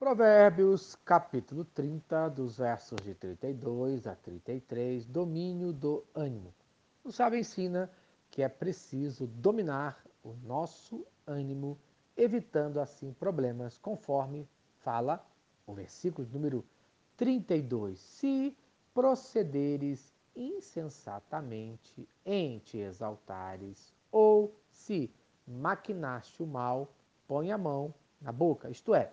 Provérbios, capítulo 30, dos versos de 32 a 33, domínio do ânimo. O sábio ensina que é preciso dominar o nosso ânimo, evitando assim problemas, conforme fala o versículo número 32. Se procederes insensatamente em te exaltares, ou se maquinaste o mal, põe a mão na boca. Isto é,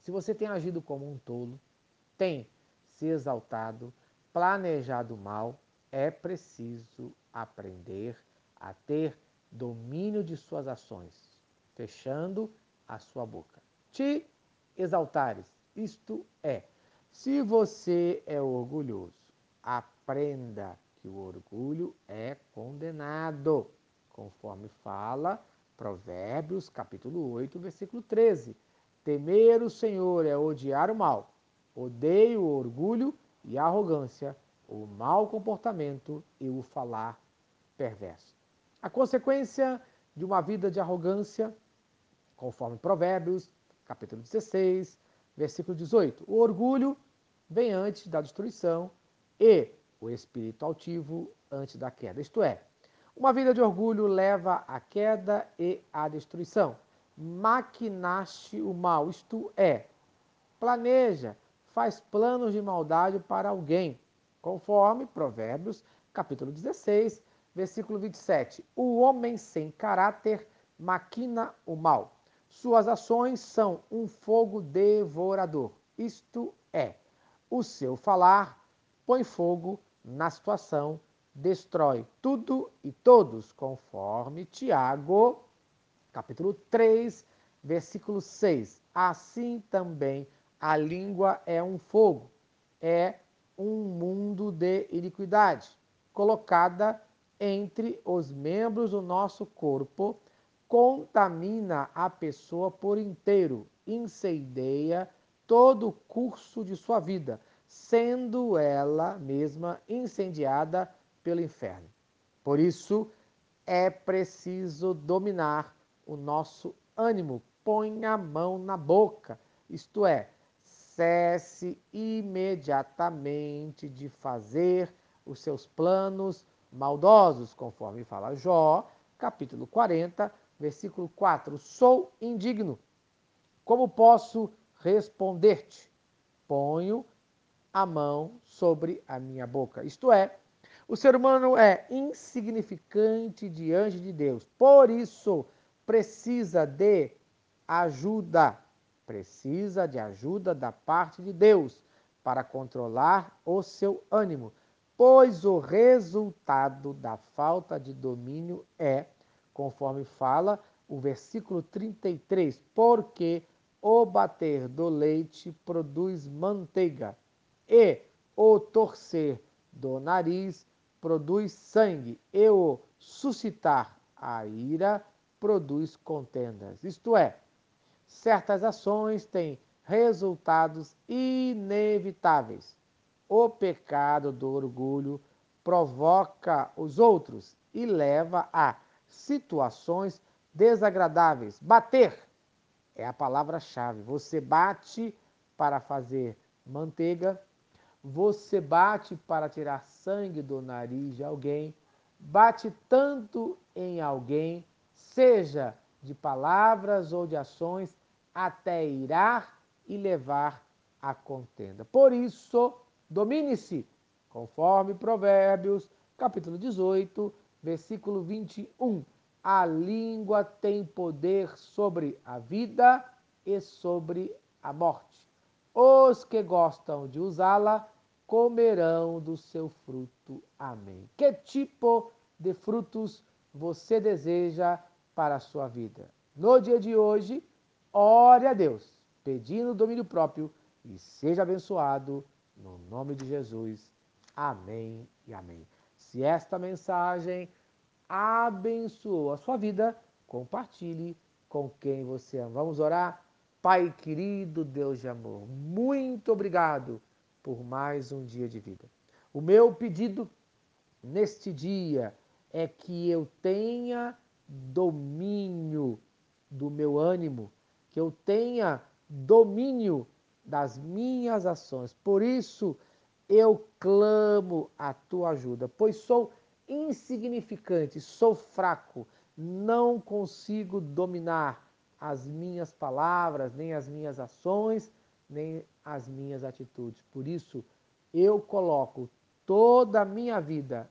se você tem agido como um tolo, tem se exaltado, planejado mal, é preciso aprender a ter domínio de suas ações, fechando a sua boca. Te exaltares, isto é, se você é orgulhoso, aprenda que o orgulho é condenado, conforme fala Provérbios, capítulo 8, versículo 13. Temer o Senhor é odiar o mal. Odeio o orgulho e a arrogância, o mau comportamento e o falar perverso. A consequência de uma vida de arrogância, conforme Provérbios, capítulo 16, versículo 18. O orgulho vem antes da destruição e o espírito altivo antes da queda. Isto é, uma vida de orgulho leva à queda e à destruição. Maquinaste o mal, isto é, planeja, faz planos de maldade para alguém, conforme Provérbios, capítulo 16, versículo 27. O homem sem caráter maquina o mal. Suas ações são um fogo devorador. Isto é, o seu falar põe fogo na situação, destrói tudo e todos, conforme Tiago, capítulo 3, versículo 6. Assim também a língua é um fogo, é um mundo de iniquidade, colocada entre os membros do nosso corpo, contamina a pessoa por inteiro, incendeia todo o curso de sua vida, sendo ela mesma incendiada pelo inferno. Por isso, é preciso dominar o nosso ânimo. Põe a mão na boca, isto é, cesse imediatamente de fazer os seus planos maldosos, conforme fala Jó, capítulo 40, versículo 4. Sou indigno. Como posso responder-te? Ponho a mão sobre a minha boca. Isto é, o ser humano é insignificante diante de Deus. Por isso, precisa de ajuda. Precisa de ajuda da parte de Deus para controlar o seu ânimo, pois o resultado da falta de domínio é, conforme fala o versículo 33, porque o bater do leite produz manteiga e o torcer do nariz produz sangue, e o suscitar a ira produz contendas. Isto é, certas ações têm resultados inevitáveis. O pecado do orgulho provoca os outros e leva a situações desagradáveis. Bater é a palavra-chave. Você bate para fazer manteiga você bate para tirar sangue do nariz de alguém, bate tanto em alguém, seja de palavras ou de ações, até irar e levar a contenda. Por isso, domine-se, conforme Provérbios, capítulo 18, versículo 21. A língua tem poder sobre a vida e sobre a morte. Os que gostam de usá-la comerão do seu fruto. Amém. Que tipo de frutos você deseja para a sua vida? No dia de hoje, ore a Deus, pedindo domínio próprio e seja abençoado no nome de Jesus. Amém e amém. Se esta mensagem abençoou a sua vida, compartilhe com quem você ama. Vamos orar? Pai querido, Deus de amor, muito obrigado por mais um dia de vida. O meu pedido neste dia é que eu tenha domínio do meu ânimo, que eu tenha domínio das minhas ações. Por isso eu clamo a tua ajuda, pois sou insignificante, sou fraco, não consigo dominar as minhas palavras, nem as minhas ações, nem as minhas atitudes. Por isso eu coloco toda a minha vida